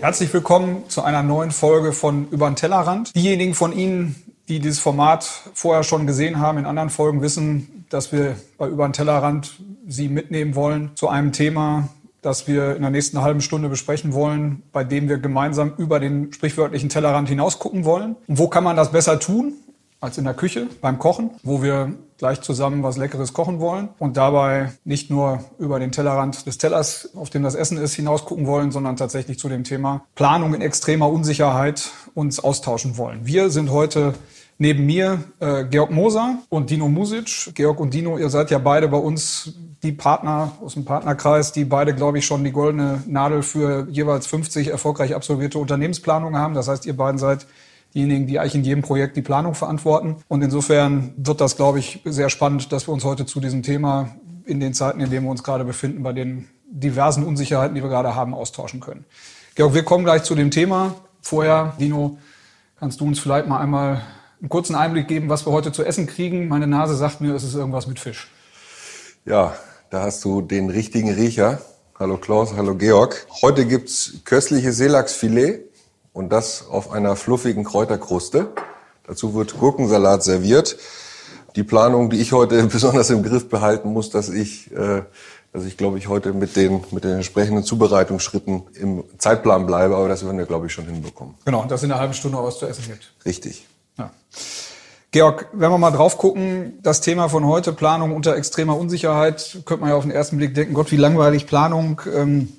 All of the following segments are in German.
Herzlich willkommen zu einer neuen Folge von Über den Tellerrand. Diejenigen von Ihnen, die dieses Format vorher schon gesehen haben, in anderen Folgen wissen, dass wir bei Über den Tellerrand Sie mitnehmen wollen zu einem Thema, das wir in der nächsten halben Stunde besprechen wollen, bei dem wir gemeinsam über den sprichwörtlichen Tellerrand hinaus gucken wollen. Und wo kann man das besser tun als in der Küche beim Kochen, wo wir gleich zusammen was Leckeres kochen wollen und dabei nicht nur über den Tellerrand des Tellers, auf dem das Essen ist, hinaus gucken wollen, sondern tatsächlich zu dem Thema Planung in extremer Unsicherheit uns austauschen wollen. Wir sind heute neben mir äh, Georg Moser und Dino Music. Georg und Dino, ihr seid ja beide bei uns die Partner aus dem Partnerkreis, die beide, glaube ich, schon die goldene Nadel für jeweils 50 erfolgreich absolvierte Unternehmensplanungen haben. Das heißt, ihr beiden seid diejenigen, die eigentlich in jedem Projekt die Planung verantworten. Und insofern wird das, glaube ich, sehr spannend, dass wir uns heute zu diesem Thema in den Zeiten, in denen wir uns gerade befinden, bei den diversen Unsicherheiten, die wir gerade haben, austauschen können. Georg, wir kommen gleich zu dem Thema. Vorher, Dino, kannst du uns vielleicht mal einmal einen kurzen Einblick geben, was wir heute zu essen kriegen? Meine Nase sagt mir, es ist irgendwas mit Fisch. Ja, da hast du den richtigen Riecher. Hallo Klaus, hallo Georg. Heute gibt's köstliches Seelachsfilet und das auf einer fluffigen Kräuterkruste. Dazu wird Gurkensalat serviert. Die Planung, die ich heute besonders im Griff behalten muss, dass ich, äh, dass ich glaube ich heute mit den mit den entsprechenden Zubereitungsschritten im Zeitplan bleibe, aber das werden wir glaube ich schon hinbekommen. Genau, und dass in einer halben Stunde was zu essen gibt. Richtig. Ja. Georg, wenn wir mal drauf gucken, das Thema von heute, Planung unter extremer Unsicherheit, könnte man ja auf den ersten Blick denken, Gott, wie langweilig Planung. Ähm,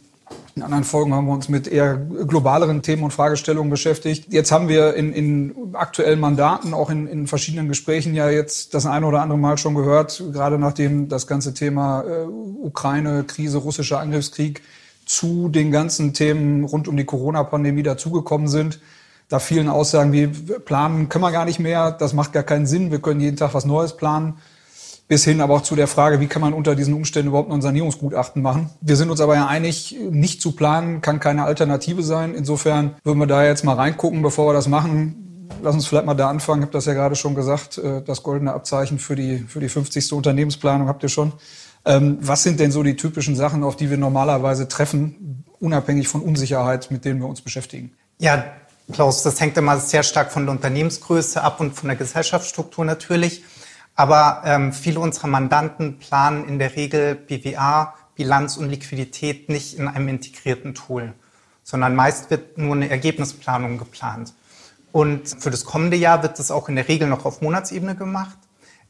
in anderen Folgen haben wir uns mit eher globaleren Themen und Fragestellungen beschäftigt. Jetzt haben wir in, in aktuellen Mandaten, auch in, in verschiedenen Gesprächen ja jetzt das eine oder andere Mal schon gehört, gerade nachdem das ganze Thema äh, Ukraine, Krise, russischer Angriffskrieg zu den ganzen Themen rund um die Corona-Pandemie dazugekommen sind. Da vielen Aussagen wie, planen können wir gar nicht mehr, das macht gar keinen Sinn, wir können jeden Tag was Neues planen bis hin aber auch zu der Frage, wie kann man unter diesen Umständen überhaupt ein Sanierungsgutachten machen. Wir sind uns aber ja einig, nicht zu planen kann keine Alternative sein. Insofern würden wir da jetzt mal reingucken, bevor wir das machen. Lass uns vielleicht mal da anfangen. Ich habe das ja gerade schon gesagt, äh, das goldene Abzeichen für die, für die 50. Unternehmensplanung habt ihr schon. Ähm, was sind denn so die typischen Sachen, auf die wir normalerweise treffen, unabhängig von Unsicherheit, mit denen wir uns beschäftigen? Ja, Klaus, das hängt immer sehr stark von der Unternehmensgröße ab und von der Gesellschaftsstruktur natürlich. Aber ähm, viele unserer Mandanten planen in der Regel BWA, Bilanz und Liquidität nicht in einem integrierten Tool, sondern meist wird nur eine Ergebnisplanung geplant. Und für das kommende Jahr wird das auch in der Regel noch auf Monatsebene gemacht,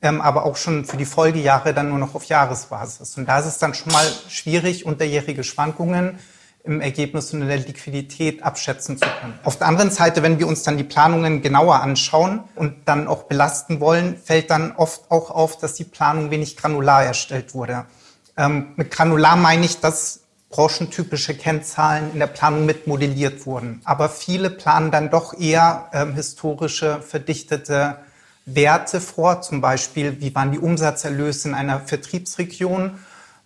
ähm, aber auch schon für die Folgejahre dann nur noch auf Jahresbasis. Und da ist es dann schon mal schwierig, unterjährige Schwankungen im Ergebnis und in der Liquidität abschätzen zu können. Auf der anderen Seite, wenn wir uns dann die Planungen genauer anschauen und dann auch belasten wollen, fällt dann oft auch auf, dass die Planung wenig granular erstellt wurde. Ähm, mit granular meine ich, dass branchentypische Kennzahlen in der Planung mit modelliert wurden. Aber viele planen dann doch eher ähm, historische, verdichtete Werte vor, zum Beispiel, wie waren die Umsatzerlöse in einer Vertriebsregion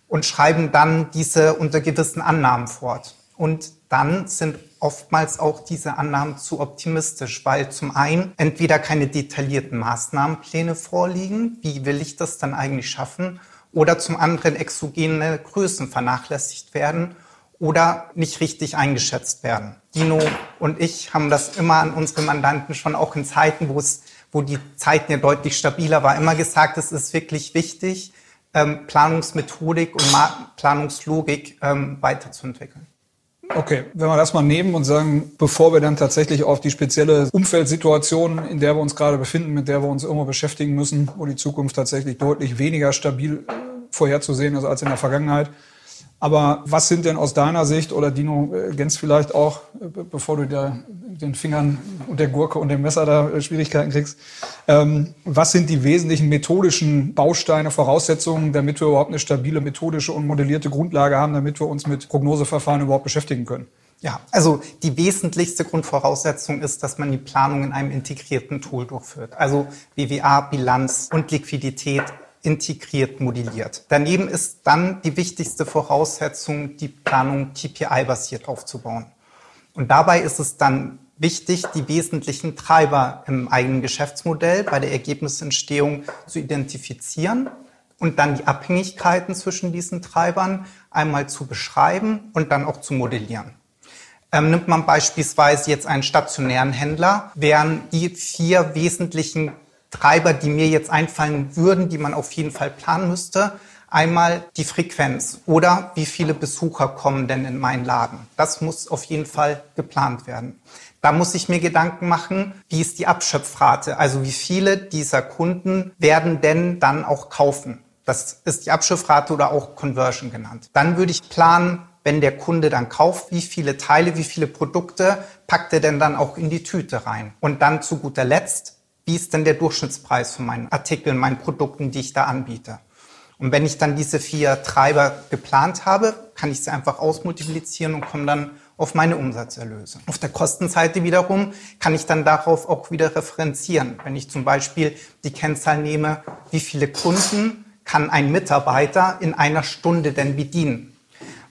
und schreiben dann diese unter gewissen Annahmen fort. Und dann sind oftmals auch diese Annahmen zu optimistisch, weil zum einen entweder keine detaillierten Maßnahmenpläne vorliegen, wie will ich das dann eigentlich schaffen, oder zum anderen exogene Größen vernachlässigt werden oder nicht richtig eingeschätzt werden. Dino und ich haben das immer an unsere Mandanten schon auch in Zeiten, wo es, wo die Zeiten ja deutlich stabiler war, immer gesagt, es ist wirklich wichtig, ähm, Planungsmethodik und Ma Planungslogik ähm, weiterzuentwickeln. Okay, wenn wir das mal nehmen und sagen, bevor wir dann tatsächlich auf die spezielle Umfeldsituation, in der wir uns gerade befinden, mit der wir uns irgendwo beschäftigen müssen, wo die Zukunft tatsächlich deutlich weniger stabil äh, vorherzusehen ist als in der Vergangenheit, aber was sind denn aus deiner Sicht, oder Dino äh, Gens vielleicht auch, äh, bevor du da den Fingern und der Gurke und dem Messer da äh, Schwierigkeiten kriegst, ähm, was sind die wesentlichen methodischen Bausteine, Voraussetzungen, damit wir überhaupt eine stabile methodische und modellierte Grundlage haben, damit wir uns mit Prognoseverfahren überhaupt beschäftigen können? Ja, also die wesentlichste Grundvoraussetzung ist, dass man die Planung in einem integrierten Tool durchführt. Also BWA, Bilanz und Liquidität integriert modelliert. Daneben ist dann die wichtigste Voraussetzung, die Planung KPI-basiert aufzubauen. Und dabei ist es dann wichtig, die wesentlichen Treiber im eigenen Geschäftsmodell bei der Ergebnisentstehung zu identifizieren und dann die Abhängigkeiten zwischen diesen Treibern einmal zu beschreiben und dann auch zu modellieren. Ähm, nimmt man beispielsweise jetzt einen stationären Händler, wären die vier wesentlichen Treiber, die mir jetzt einfallen würden, die man auf jeden Fall planen müsste, einmal die Frequenz oder wie viele Besucher kommen denn in meinen Laden. Das muss auf jeden Fall geplant werden. Da muss ich mir Gedanken machen, wie ist die Abschöpfrate? Also wie viele dieser Kunden werden denn dann auch kaufen? Das ist die Abschöpfrate oder auch Conversion genannt. Dann würde ich planen, wenn der Kunde dann kauft, wie viele Teile, wie viele Produkte packt er denn dann auch in die Tüte rein? Und dann zu guter Letzt, wie ist denn der Durchschnittspreis von meinen Artikeln, meinen Produkten, die ich da anbiete? Und wenn ich dann diese vier Treiber geplant habe, kann ich sie einfach ausmultiplizieren und komme dann auf meine Umsatzerlöse. Auf der Kostenseite wiederum kann ich dann darauf auch wieder referenzieren. Wenn ich zum Beispiel die Kennzahl nehme, wie viele Kunden kann ein Mitarbeiter in einer Stunde denn bedienen?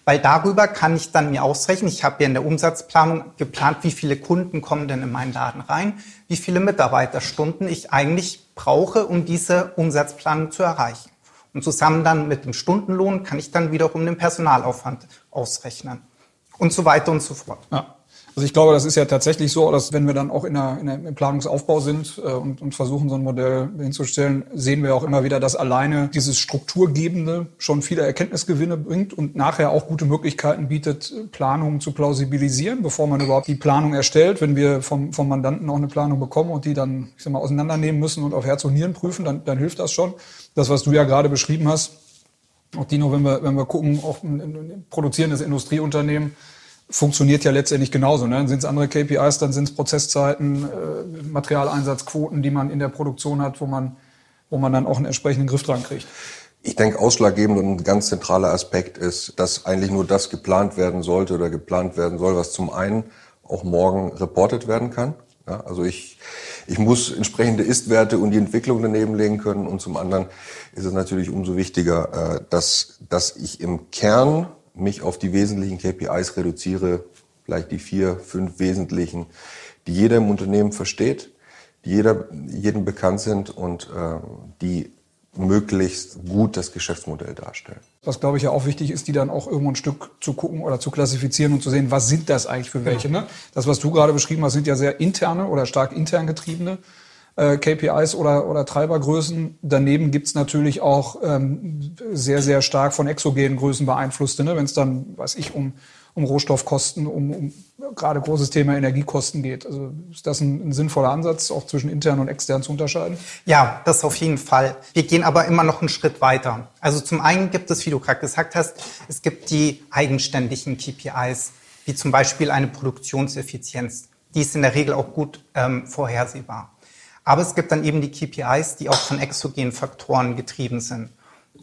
Weil darüber kann ich dann mir ausrechnen, ich habe ja in der Umsatzplanung geplant, wie viele Kunden kommen denn in meinen Laden rein, wie viele Mitarbeiterstunden ich eigentlich brauche, um diese Umsatzplanung zu erreichen. Und zusammen dann mit dem Stundenlohn kann ich dann wiederum den Personalaufwand ausrechnen. Und so weiter und so fort. Ja. Also ich glaube, das ist ja tatsächlich so, dass wenn wir dann auch in der, in der, im Planungsaufbau sind äh, und, und versuchen, so ein Modell hinzustellen, sehen wir auch immer wieder, dass alleine dieses Strukturgebende schon viele Erkenntnisgewinne bringt und nachher auch gute Möglichkeiten bietet, Planungen zu plausibilisieren, bevor man überhaupt die Planung erstellt. Wenn wir vom, vom Mandanten auch eine Planung bekommen und die dann, ich sag mal, auseinandernehmen müssen und auf Herz und Nieren prüfen, dann, dann hilft das schon. Das, was du ja gerade beschrieben hast, auch Dino, wenn wir, wenn wir gucken, auch ein, ein produzierendes Industrieunternehmen, funktioniert ja letztendlich genauso. Ne? Dann sind es andere KPIs, dann sind es Prozesszeiten, äh, Materialeinsatzquoten, die man in der Produktion hat, wo man, wo man dann auch einen entsprechenden Griff dran kriegt. Ich denke, ausschlaggebend und ein ganz zentraler Aspekt ist, dass eigentlich nur das geplant werden sollte oder geplant werden soll, was zum einen auch morgen reportet werden kann. Ja, also ich, ich muss entsprechende Ist-Werte und die Entwicklung daneben legen können. Und zum anderen ist es natürlich umso wichtiger, äh, dass, dass ich im Kern mich auf die wesentlichen KPIs reduziere, vielleicht die vier, fünf wesentlichen, die jeder im Unternehmen versteht, die jeder, jedem bekannt sind und äh, die möglichst gut das Geschäftsmodell darstellen. Was, glaube ich, ja auch wichtig ist, die dann auch irgendwo ein Stück zu gucken oder zu klassifizieren und zu sehen, was sind das eigentlich für welche. Ne? Das, was du gerade beschrieben hast, sind ja sehr interne oder stark intern getriebene äh, KPIs oder, oder Treibergrößen. Daneben gibt's natürlich auch ähm, sehr, sehr stark von exogenen Größen beeinflusste, ne? wenn es dann, weiß ich, um, um Rohstoffkosten, um, um gerade großes Thema Energiekosten geht. Also ist das ein, ein sinnvoller Ansatz, auch zwischen intern und extern zu unterscheiden? Ja, das auf jeden Fall. Wir gehen aber immer noch einen Schritt weiter. Also zum einen gibt es, wie du gerade gesagt hast, es gibt die eigenständigen KPIs, wie zum Beispiel eine Produktionseffizienz. Die ist in der Regel auch gut ähm, vorhersehbar. Aber es gibt dann eben die KPIs, die auch von exogenen Faktoren getrieben sind.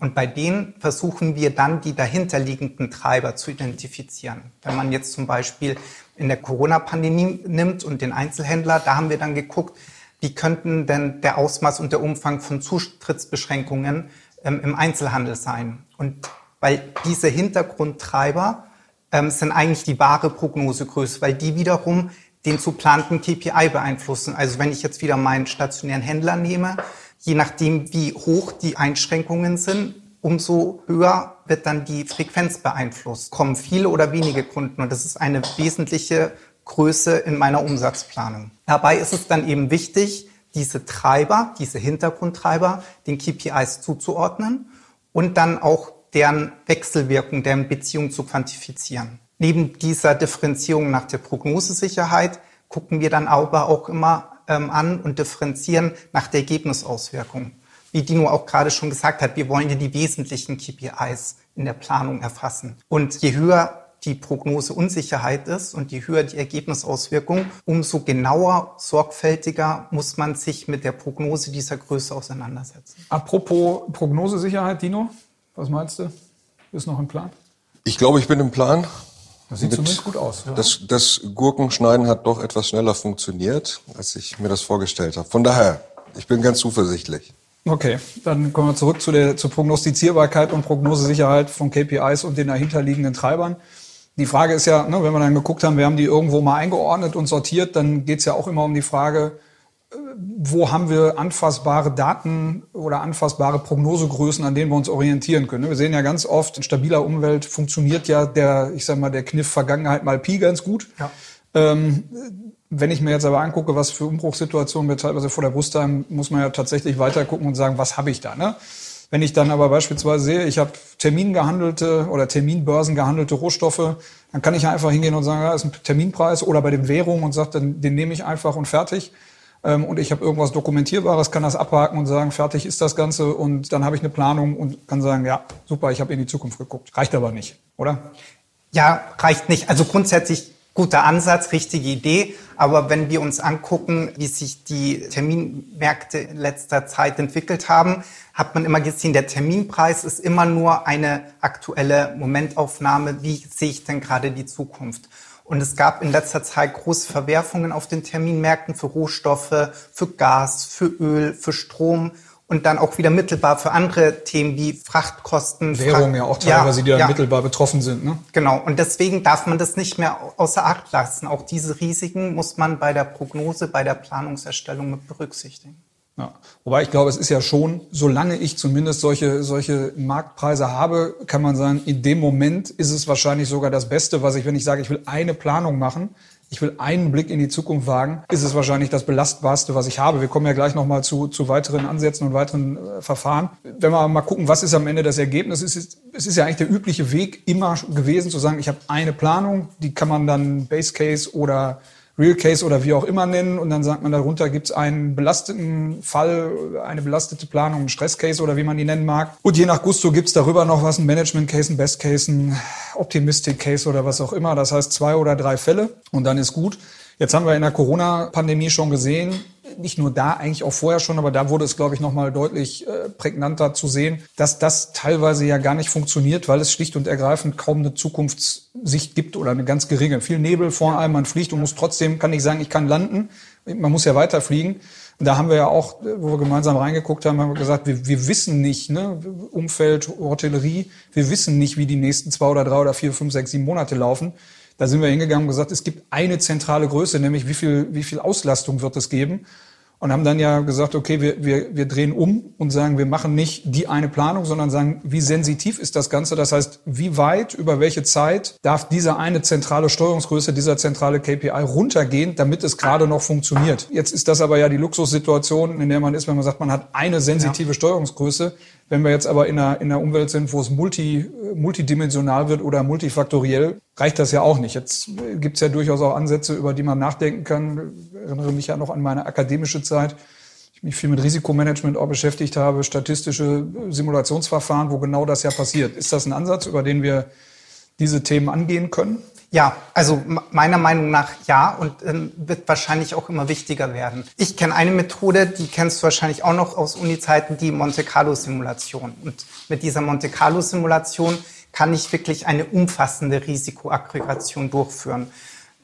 Und bei denen versuchen wir dann die dahinterliegenden Treiber zu identifizieren. Wenn man jetzt zum Beispiel in der Corona-Pandemie nimmt und den Einzelhändler, da haben wir dann geguckt, wie könnten denn der Ausmaß und der Umfang von Zutrittsbeschränkungen ähm, im Einzelhandel sein. Und weil diese Hintergrundtreiber ähm, sind eigentlich die wahre Prognosegröße, weil die wiederum den zu planten KPI beeinflussen. Also wenn ich jetzt wieder meinen stationären Händler nehme, je nachdem, wie hoch die Einschränkungen sind, umso höher wird dann die Frequenz beeinflusst. Kommen viele oder wenige Kunden und das ist eine wesentliche Größe in meiner Umsatzplanung. Dabei ist es dann eben wichtig, diese Treiber, diese Hintergrundtreiber, den KPIs zuzuordnen und dann auch deren Wechselwirkung, deren Beziehung zu quantifizieren. Neben dieser Differenzierung nach der Prognosesicherheit gucken wir dann aber auch immer ähm, an und differenzieren nach der Ergebnisauswirkung. Wie Dino auch gerade schon gesagt hat, wir wollen ja die wesentlichen KPIs in der Planung erfassen. Und je höher die Prognoseunsicherheit ist und je höher die Ergebnisauswirkung, umso genauer, sorgfältiger muss man sich mit der Prognose dieser Größe auseinandersetzen. Apropos Prognosesicherheit, Dino, was meinst du? Ist noch im Plan? Ich glaube, ich bin im Plan. Das sieht zumindest gut aus. Ja. Das, das Gurkenschneiden hat doch etwas schneller funktioniert, als ich mir das vorgestellt habe. Von daher, ich bin ganz zuversichtlich. Okay, dann kommen wir zurück zu der, zur Prognostizierbarkeit und Prognosesicherheit von KPIs und den dahinterliegenden Treibern. Die Frage ist ja, ne, wenn wir dann geguckt haben, wir haben die irgendwo mal eingeordnet und sortiert, dann geht es ja auch immer um die Frage, wo haben wir anfassbare Daten oder anfassbare Prognosegrößen, an denen wir uns orientieren können. Wir sehen ja ganz oft, in stabiler Umwelt funktioniert ja der, ich sag mal, der Kniff Vergangenheit mal Pi ganz gut. Ja. Ähm, wenn ich mir jetzt aber angucke, was für Umbruchssituationen wir teilweise vor der Brust haben, muss man ja tatsächlich weiter gucken und sagen, was habe ich da? Ne? Wenn ich dann aber beispielsweise sehe, ich habe termingehandelte oder Terminbörsen gehandelte Rohstoffe, dann kann ich einfach hingehen und sagen, ja, ist ein Terminpreis oder bei den Währungen und sage, dann, den nehme ich einfach und fertig. Ähm, und ich habe irgendwas Dokumentierbares, kann das abhaken und sagen, fertig ist das Ganze und dann habe ich eine Planung und kann sagen, ja, super, ich habe in die Zukunft geguckt. Reicht aber nicht, oder? Ja, reicht nicht. Also grundsätzlich guter Ansatz, richtige Idee. Aber wenn wir uns angucken, wie sich die Terminmärkte in letzter Zeit entwickelt haben, hat man immer gesehen, der Terminpreis ist immer nur eine aktuelle Momentaufnahme. Wie sehe ich denn gerade die Zukunft? Und es gab in letzter Zeit große Verwerfungen auf den Terminmärkten für Rohstoffe, für Gas, für Öl, für Strom und dann auch wieder mittelbar für andere Themen wie Frachtkosten. Währungen ja auch teilweise, ja, die dann ja. mittelbar betroffen sind. Ne? Genau, und deswegen darf man das nicht mehr außer Acht lassen. Auch diese Risiken muss man bei der Prognose, bei der Planungserstellung mit berücksichtigen. Ja. Wobei ich glaube, es ist ja schon, solange ich zumindest solche, solche Marktpreise habe, kann man sagen, in dem Moment ist es wahrscheinlich sogar das Beste, was ich, wenn ich sage, ich will eine Planung machen, ich will einen Blick in die Zukunft wagen, ist es wahrscheinlich das belastbarste, was ich habe. Wir kommen ja gleich nochmal zu, zu weiteren Ansätzen und weiteren äh, Verfahren. Wenn wir mal gucken, was ist am Ende das Ergebnis, es ist, es ist ja eigentlich der übliche Weg immer gewesen zu sagen, ich habe eine Planung, die kann man dann Base Case oder Real Case oder wie auch immer nennen und dann sagt man darunter gibt es einen belasteten Fall, eine belastete Planung, einen Stress Case oder wie man die nennen mag. Und je nach Gusto gibt es darüber noch was, ein Management Case, ein Best Case, ein Optimistic Case oder was auch immer. Das heißt zwei oder drei Fälle und dann ist gut. Jetzt haben wir in der Corona-Pandemie schon gesehen, nicht nur da, eigentlich auch vorher schon, aber da wurde es, glaube ich, nochmal deutlich äh, prägnanter zu sehen, dass das teilweise ja gar nicht funktioniert, weil es schlicht und ergreifend kaum eine Zukunftssicht gibt oder eine ganz geringe. Viel Nebel vor allem, man fliegt und muss trotzdem, kann nicht sagen, ich kann landen, man muss ja weiterfliegen. Und da haben wir ja auch, wo wir gemeinsam reingeguckt haben, haben wir gesagt, wir, wir wissen nicht, ne, Umfeld, Hotellerie, wir wissen nicht, wie die nächsten zwei oder drei oder vier, fünf, sechs, sieben Monate laufen. Da sind wir hingegangen und gesagt, es gibt eine zentrale Größe, nämlich wie viel, wie viel Auslastung wird es geben und haben dann ja gesagt, okay, wir, wir, wir drehen um und sagen, wir machen nicht die eine Planung, sondern sagen, wie sensitiv ist das Ganze? Das heißt, wie weit, über welche Zeit darf diese eine zentrale Steuerungsgröße, dieser zentrale KPI runtergehen, damit es gerade noch funktioniert? Jetzt ist das aber ja die Luxussituation, in der man ist, wenn man sagt, man hat eine sensitive ja. Steuerungsgröße. Wenn wir jetzt aber in einer, in einer Umwelt sind, wo es multi, multidimensional wird oder multifaktoriell, reicht das ja auch nicht. Jetzt gibt es ja durchaus auch Ansätze, über die man nachdenken kann. Ich erinnere mich ja noch an meine akademische Zeit. Ich mich viel mit Risikomanagement auch beschäftigt habe, statistische Simulationsverfahren, wo genau das ja passiert. Ist das ein Ansatz, über den wir diese Themen angehen können? Ja, also meiner Meinung nach ja und ähm, wird wahrscheinlich auch immer wichtiger werden. Ich kenne eine Methode, die kennst du wahrscheinlich auch noch aus Uni-Zeiten, die Monte Carlo-Simulation. Und mit dieser Monte Carlo-Simulation kann ich wirklich eine umfassende Risikoaggregation durchführen.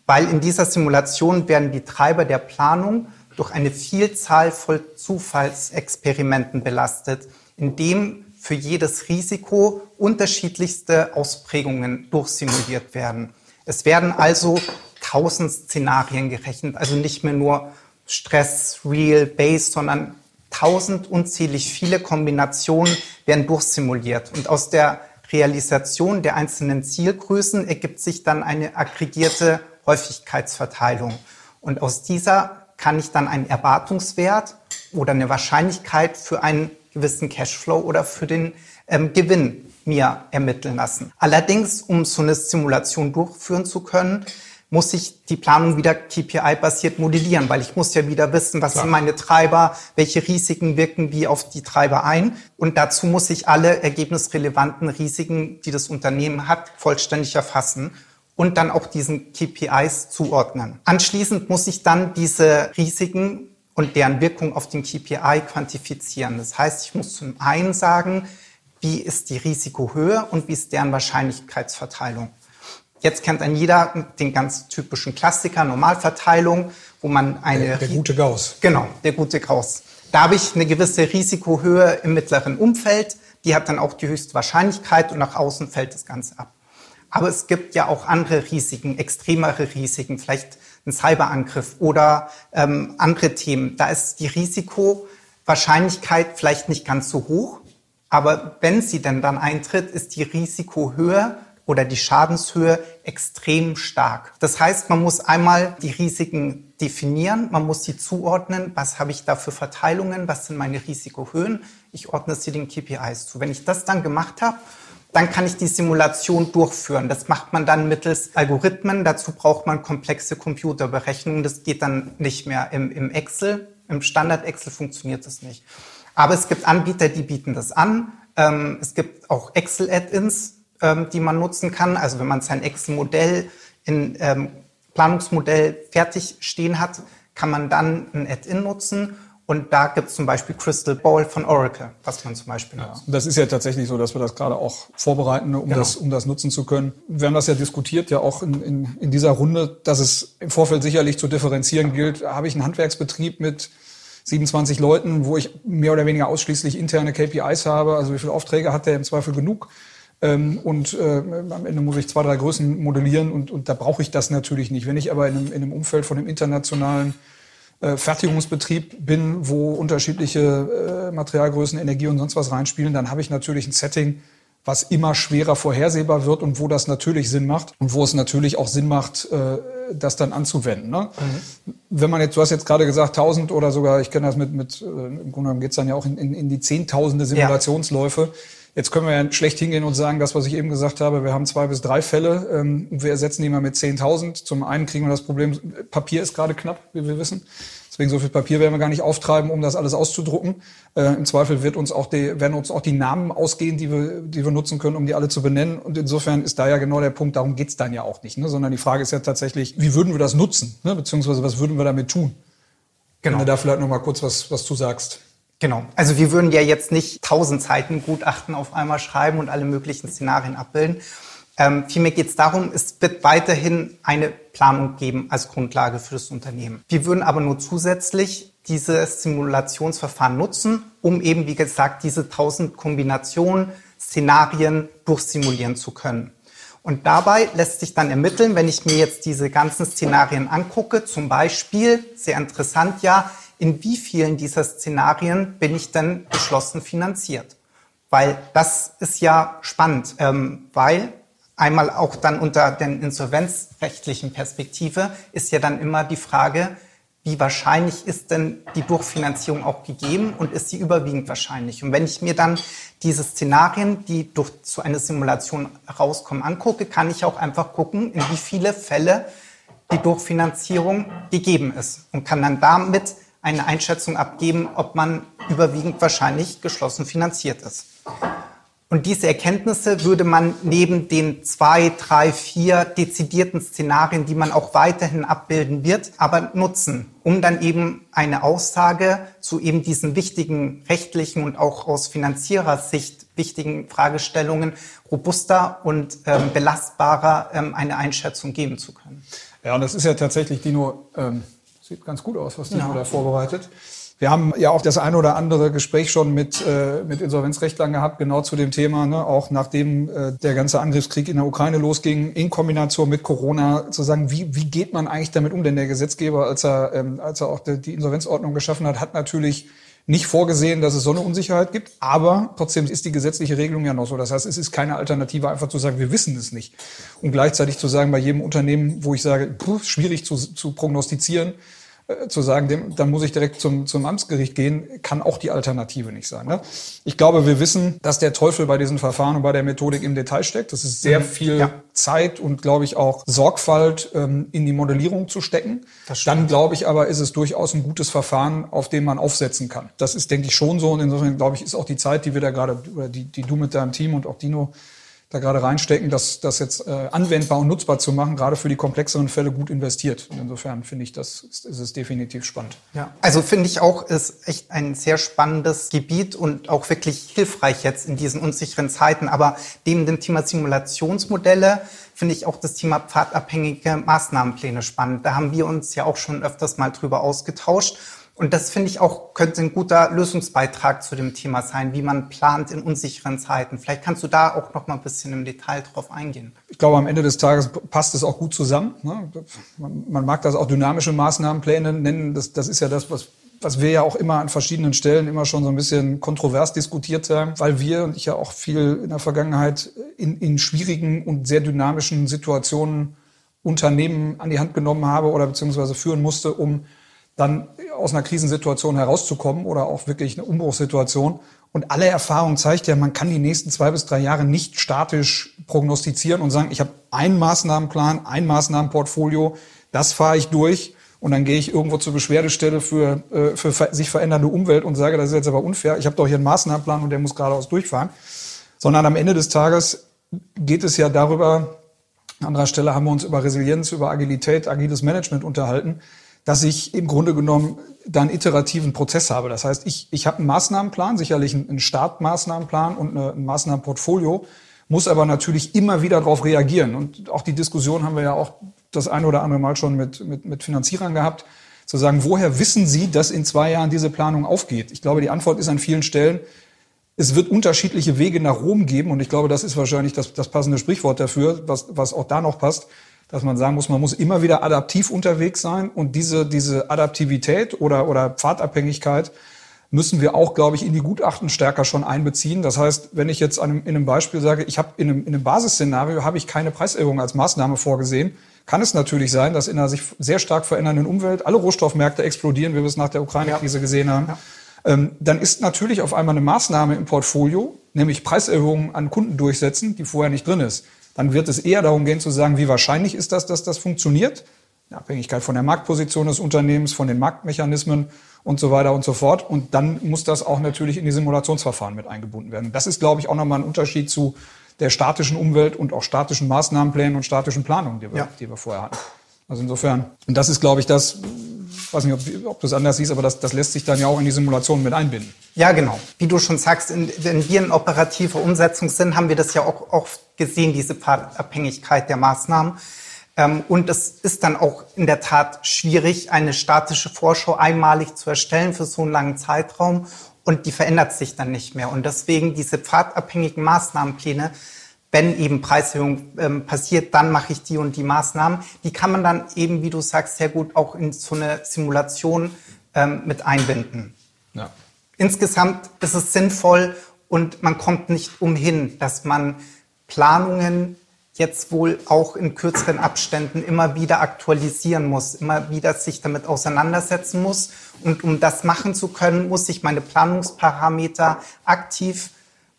Weil in dieser Simulation werden die Treiber der Planung durch eine Vielzahl von Zufallsexperimenten belastet, in dem für jedes Risiko unterschiedlichste Ausprägungen durchsimuliert werden. Es werden also tausend Szenarien gerechnet, also nicht mehr nur Stress, Real, Base, sondern tausend unzählig viele Kombinationen werden durchsimuliert. Und aus der Realisation der einzelnen Zielgrößen ergibt sich dann eine aggregierte Häufigkeitsverteilung. Und aus dieser kann ich dann einen Erwartungswert oder eine Wahrscheinlichkeit für einen gewissen Cashflow oder für den ähm, Gewinn mir ermitteln lassen. Allerdings, um so eine Simulation durchführen zu können, muss ich die Planung wieder KPI-basiert modellieren, weil ich muss ja wieder wissen, was Klar. sind meine Treiber, welche Risiken wirken wie auf die Treiber ein. Und dazu muss ich alle ergebnisrelevanten Risiken, die das Unternehmen hat, vollständig erfassen und dann auch diesen KPIs zuordnen. Anschließend muss ich dann diese Risiken und deren Wirkung auf den KPI quantifizieren. Das heißt, ich muss zum einen sagen, wie ist die Risikohöhe und wie ist deren Wahrscheinlichkeitsverteilung. Jetzt kennt ein jeder den ganz typischen Klassiker, Normalverteilung, wo man eine... Der, der gute Gauss. Genau, der gute Gauss. Da habe ich eine gewisse Risikohöhe im mittleren Umfeld, die hat dann auch die höchste Wahrscheinlichkeit und nach außen fällt das Ganze ab. Aber es gibt ja auch andere Risiken, extremere Risiken, vielleicht ein Cyberangriff oder ähm, andere Themen. Da ist die Risikowahrscheinlichkeit vielleicht nicht ganz so hoch, aber wenn sie denn dann eintritt, ist die Risikohöhe oder die Schadenshöhe extrem stark. Das heißt, man muss einmal die Risiken definieren, man muss sie zuordnen, was habe ich da für Verteilungen, was sind meine Risikohöhen, ich ordne sie den KPIs zu. Wenn ich das dann gemacht habe, dann kann ich die Simulation durchführen. Das macht man dann mittels Algorithmen. Dazu braucht man komplexe Computerberechnungen. Das geht dann nicht mehr im, im Excel. Im Standard Excel funktioniert das nicht. Aber es gibt Anbieter, die bieten das an. Ähm, es gibt auch Excel-Add-ins, ähm, die man nutzen kann. Also wenn man sein Excel-Modell in ähm, Planungsmodell fertig stehen hat, kann man dann ein Add-in nutzen und da gibt es zum Beispiel Crystal Ball von Oracle, was man zum Beispiel nutzt. Ja, das ist ja tatsächlich so, dass wir das gerade auch vorbereiten, um, genau. das, um das nutzen zu können. Wir haben das ja diskutiert, ja auch in, in, in dieser Runde, dass es im Vorfeld sicherlich zu differenzieren gilt. Habe ich einen Handwerksbetrieb mit 27 Leuten, wo ich mehr oder weniger ausschließlich interne KPIs habe, also wie viele Aufträge hat der im Zweifel genug? Ähm, und äh, am Ende muss ich zwei, drei Größen modellieren und, und da brauche ich das natürlich nicht. Wenn ich aber in einem, in einem Umfeld von einem internationalen äh, Fertigungsbetrieb bin, wo unterschiedliche äh, Materialgrößen, Energie und sonst was reinspielen, dann habe ich natürlich ein Setting, was immer schwerer vorhersehbar wird und wo das natürlich Sinn macht und wo es natürlich auch Sinn macht, äh, das dann anzuwenden. Ne? Mhm. Wenn man jetzt, du hast jetzt gerade gesagt, 1000 oder sogar, ich kenne das mit, mit äh, im Grunde genommen geht es dann ja auch in, in, in die Zehntausende Simulationsläufe. Ja. Jetzt können wir ja schlecht hingehen und sagen, das, was ich eben gesagt habe, wir haben zwei bis drei Fälle. Ähm, wir ersetzen die mal mit 10.000. Zum einen kriegen wir das Problem, Papier ist gerade knapp, wie wir wissen. Deswegen so viel Papier werden wir gar nicht auftreiben, um das alles auszudrucken. Äh, Im Zweifel wird uns auch die, werden uns auch die Namen ausgehen, die wir, die wir nutzen können, um die alle zu benennen. Und insofern ist da ja genau der Punkt, darum geht's dann ja auch nicht. Ne? Sondern die Frage ist ja tatsächlich, wie würden wir das nutzen? Ne? Beziehungsweise was würden wir damit tun? Genau. Wenn du da vielleicht noch mal kurz was, was zu sagst. Genau. Also wir würden ja jetzt nicht tausend Seiten Gutachten auf einmal schreiben und alle möglichen Szenarien abbilden. Ähm, vielmehr geht es darum, es wird weiterhin eine Planung geben als Grundlage für das Unternehmen. Wir würden aber nur zusätzlich dieses Simulationsverfahren nutzen, um eben, wie gesagt, diese tausend Kombinationen, Szenarien durchsimulieren zu können. Und dabei lässt sich dann ermitteln, wenn ich mir jetzt diese ganzen Szenarien angucke, zum Beispiel, sehr interessant ja, in wie vielen dieser Szenarien bin ich denn geschlossen finanziert? Weil das ist ja spannend, ähm, weil einmal auch dann unter den insolvenzrechtlichen Perspektive ist ja dann immer die Frage, wie wahrscheinlich ist denn die Durchfinanzierung auch gegeben und ist sie überwiegend wahrscheinlich? Und wenn ich mir dann diese Szenarien, die durch so eine Simulation rauskommen, angucke, kann ich auch einfach gucken, in wie viele Fälle die Durchfinanzierung gegeben ist und kann dann damit eine Einschätzung abgeben, ob man überwiegend wahrscheinlich geschlossen finanziert ist. Und diese Erkenntnisse würde man neben den zwei, drei, vier dezidierten Szenarien, die man auch weiterhin abbilden wird, aber nutzen, um dann eben eine Aussage zu eben diesen wichtigen rechtlichen und auch aus Finanzierersicht wichtigen Fragestellungen robuster und ähm, belastbarer ähm, eine Einschätzung geben zu können. Ja, und das ist ja tatsächlich, Dino, ähm, sieht ganz gut aus, was Dino ja. da vorbereitet. Wir haben ja auch das eine oder andere Gespräch schon mit, äh, mit Insolvenzrechtlern gehabt, genau zu dem Thema, ne? auch nachdem äh, der ganze Angriffskrieg in der Ukraine losging, in Kombination mit Corona, zu sagen, wie, wie geht man eigentlich damit um? Denn der Gesetzgeber, als er, ähm, als er auch die, die Insolvenzordnung geschaffen hat, hat natürlich nicht vorgesehen, dass es so eine Unsicherheit gibt, aber trotzdem ist die gesetzliche Regelung ja noch so. Das heißt, es ist keine Alternative, einfach zu sagen, wir wissen es nicht. Und gleichzeitig zu sagen, bei jedem Unternehmen, wo ich sage, puh, schwierig zu, zu prognostizieren, zu sagen, dem, dann muss ich direkt zum, zum Amtsgericht gehen, kann auch die Alternative nicht sein. Ne? Ich glaube, wir wissen, dass der Teufel bei diesen Verfahren und bei der Methodik im Detail steckt. Das ist sehr mhm. viel ja. Zeit und, glaube ich, auch Sorgfalt ähm, in die Modellierung zu stecken. Dann, glaube ich, aber ist es durchaus ein gutes Verfahren, auf dem man aufsetzen kann. Das ist, denke ich, schon so. Und insofern, glaube ich, ist auch die Zeit, die wir da gerade, oder die, die du mit deinem Team und auch Dino da gerade reinstecken, das, das jetzt äh, anwendbar und nutzbar zu machen, gerade für die komplexeren Fälle gut investiert. Und insofern finde ich, das ist, ist es definitiv spannend. Ja, also finde ich auch, ist echt ein sehr spannendes Gebiet und auch wirklich hilfreich jetzt in diesen unsicheren Zeiten. Aber neben dem Thema Simulationsmodelle finde ich auch das Thema pfadabhängige Maßnahmenpläne spannend. Da haben wir uns ja auch schon öfters mal drüber ausgetauscht. Und das finde ich auch, könnte ein guter Lösungsbeitrag zu dem Thema sein, wie man plant in unsicheren Zeiten. Vielleicht kannst du da auch noch mal ein bisschen im Detail drauf eingehen. Ich glaube, am Ende des Tages passt es auch gut zusammen. Ne? Man, man, mag das auch dynamische Maßnahmenpläne nennen. Das, das ist ja das, was, was wir ja auch immer an verschiedenen Stellen immer schon so ein bisschen kontrovers diskutiert haben, weil wir und ich ja auch viel in der Vergangenheit in, in schwierigen und sehr dynamischen Situationen Unternehmen an die Hand genommen habe oder beziehungsweise führen musste, um dann aus einer Krisensituation herauszukommen oder auch wirklich eine Umbruchssituation. Und alle Erfahrung zeigt ja, man kann die nächsten zwei bis drei Jahre nicht statisch prognostizieren und sagen, ich habe einen Maßnahmenplan, ein Maßnahmenportfolio, das fahre ich durch und dann gehe ich irgendwo zur Beschwerdestelle für, äh, für sich verändernde Umwelt und sage, das ist jetzt aber unfair, ich habe doch hier einen Maßnahmenplan und der muss geradeaus durchfahren. Sondern am Ende des Tages geht es ja darüber, an anderer Stelle haben wir uns über Resilienz, über Agilität, agiles Management unterhalten, dass ich im Grunde genommen dann iterativen Prozess habe. Das heißt, ich, ich habe einen Maßnahmenplan, sicherlich einen Startmaßnahmenplan und eine, ein Maßnahmenportfolio, muss aber natürlich immer wieder darauf reagieren. Und auch die Diskussion haben wir ja auch das eine oder andere Mal schon mit, mit, mit Finanzierern gehabt, zu sagen, woher wissen Sie, dass in zwei Jahren diese Planung aufgeht? Ich glaube, die Antwort ist an vielen Stellen, es wird unterschiedliche Wege nach Rom geben und ich glaube, das ist wahrscheinlich das, das passende Sprichwort dafür, was, was auch da noch passt, dass man sagen muss, man muss immer wieder adaptiv unterwegs sein und diese, diese Adaptivität oder, oder Pfadabhängigkeit müssen wir auch, glaube ich, in die Gutachten stärker schon einbeziehen. Das heißt, wenn ich jetzt in einem Beispiel sage, ich habe in einem, in einem Basisszenario habe ich keine Preiserhöhung als Maßnahme vorgesehen, kann es natürlich sein, dass in einer sich sehr stark verändernden Umwelt alle Rohstoffmärkte explodieren, wie wir es nach der Ukraine-Krise gesehen haben. Ja ähm, dann ist natürlich auf einmal eine Maßnahme im Portfolio, nämlich Preiserhöhungen an Kunden durchsetzen, die vorher nicht drin ist. Dann wird es eher darum gehen zu sagen, wie wahrscheinlich ist das, dass das funktioniert, in Abhängigkeit von der Marktposition des Unternehmens, von den Marktmechanismen und so weiter und so fort. Und dann muss das auch natürlich in die Simulationsverfahren mit eingebunden werden. Das ist, glaube ich, auch nochmal ein Unterschied zu der statischen Umwelt und auch statischen Maßnahmenplänen und statischen Planungen, die wir, ja. die wir vorher hatten. Also insofern, und das ist, glaube ich, das, weiß nicht, ob, ob du es anders siehst, aber das, das lässt sich dann ja auch in die Simulation mit einbinden. Ja, genau. Wie du schon sagst, in, wenn wir in operativer Umsetzung sind, haben wir das ja auch oft gesehen, diese Abhängigkeit der Maßnahmen. Ähm, und es ist dann auch in der Tat schwierig, eine statische Vorschau einmalig zu erstellen für so einen langen Zeitraum. Und die verändert sich dann nicht mehr. Und deswegen diese pfadabhängigen Maßnahmenpläne wenn eben Preiserhöhung ähm, passiert, dann mache ich die und die Maßnahmen. Die kann man dann eben, wie du sagst, sehr gut auch in so eine Simulation ähm, mit einbinden. Ja. Insgesamt ist es sinnvoll und man kommt nicht umhin, dass man Planungen jetzt wohl auch in kürzeren Abständen immer wieder aktualisieren muss, immer wieder sich damit auseinandersetzen muss. Und um das machen zu können, muss ich meine Planungsparameter aktiv,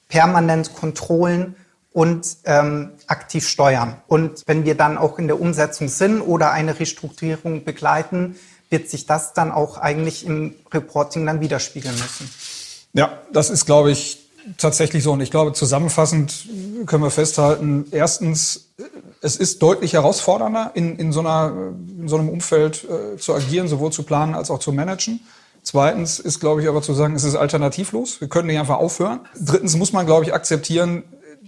permanent kontrollen und ähm, aktiv steuern. Und wenn wir dann auch in der Umsetzung sind oder eine Restrukturierung begleiten, wird sich das dann auch eigentlich im Reporting dann widerspiegeln müssen. Ja, das ist, glaube ich, tatsächlich so. Und ich glaube, zusammenfassend können wir festhalten, erstens, es ist deutlich herausfordernder, in, in, so, einer, in so einem Umfeld äh, zu agieren, sowohl zu planen als auch zu managen. Zweitens ist, glaube ich, aber zu sagen, es ist alternativlos. Wir können nicht einfach aufhören. Drittens muss man, glaube ich, akzeptieren,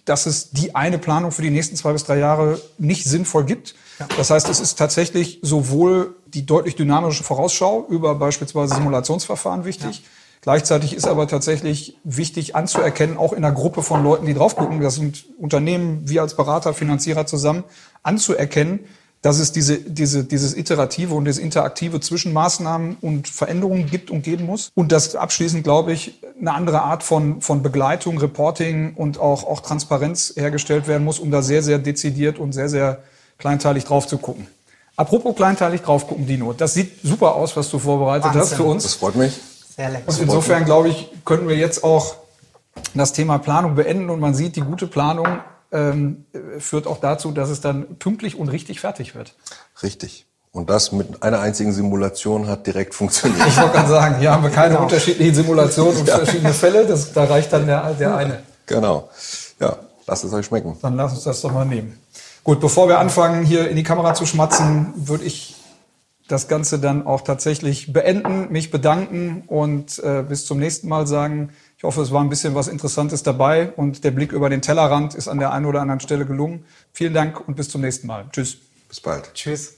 dass es die eine Planung für die nächsten zwei bis drei Jahre nicht sinnvoll gibt. Das heißt, es ist tatsächlich sowohl die deutlich dynamische Vorausschau über beispielsweise Simulationsverfahren wichtig. Ja. Gleichzeitig ist aber tatsächlich wichtig anzuerkennen, auch in einer Gruppe von Leuten, die drauf gucken, das sind Unternehmen, wir als Berater, Finanzierer zusammen, anzuerkennen, dass es diese, diese, dieses Iterative und das Interaktive zwischen Maßnahmen und Veränderungen gibt und geben muss. Und dass abschließend, glaube ich, eine andere Art von, von Begleitung, Reporting und auch, auch Transparenz hergestellt werden muss, um da sehr, sehr dezidiert und sehr, sehr kleinteilig drauf zu gucken. Apropos kleinteilig drauf gucken, Dino, das sieht super aus, was du vorbereitet Wahnsinn. hast für uns. Das freut mich. Sehr lecker. Und insofern, glaube ich, können wir jetzt auch das Thema Planung beenden und man sieht, die gute Planung ähm, führt auch dazu, dass es dann pünktlich und richtig fertig wird. Richtig. Und das mit einer einzigen Simulation hat direkt funktioniert. Ich wollte gerade sagen, hier haben wir keine genau. unterschiedlichen Simulationen und ja. verschiedene Fälle. Das, da reicht dann der, der eine. Genau. Ja, lasst es euch schmecken. Dann lasst uns das doch mal nehmen. Gut, bevor wir anfangen, hier in die Kamera zu schmatzen, würde ich das Ganze dann auch tatsächlich beenden, mich bedanken und äh, bis zum nächsten Mal sagen, ich hoffe, es war ein bisschen was Interessantes dabei und der Blick über den Tellerrand ist an der einen oder anderen Stelle gelungen. Vielen Dank und bis zum nächsten Mal. Tschüss. Bis bald. Tschüss.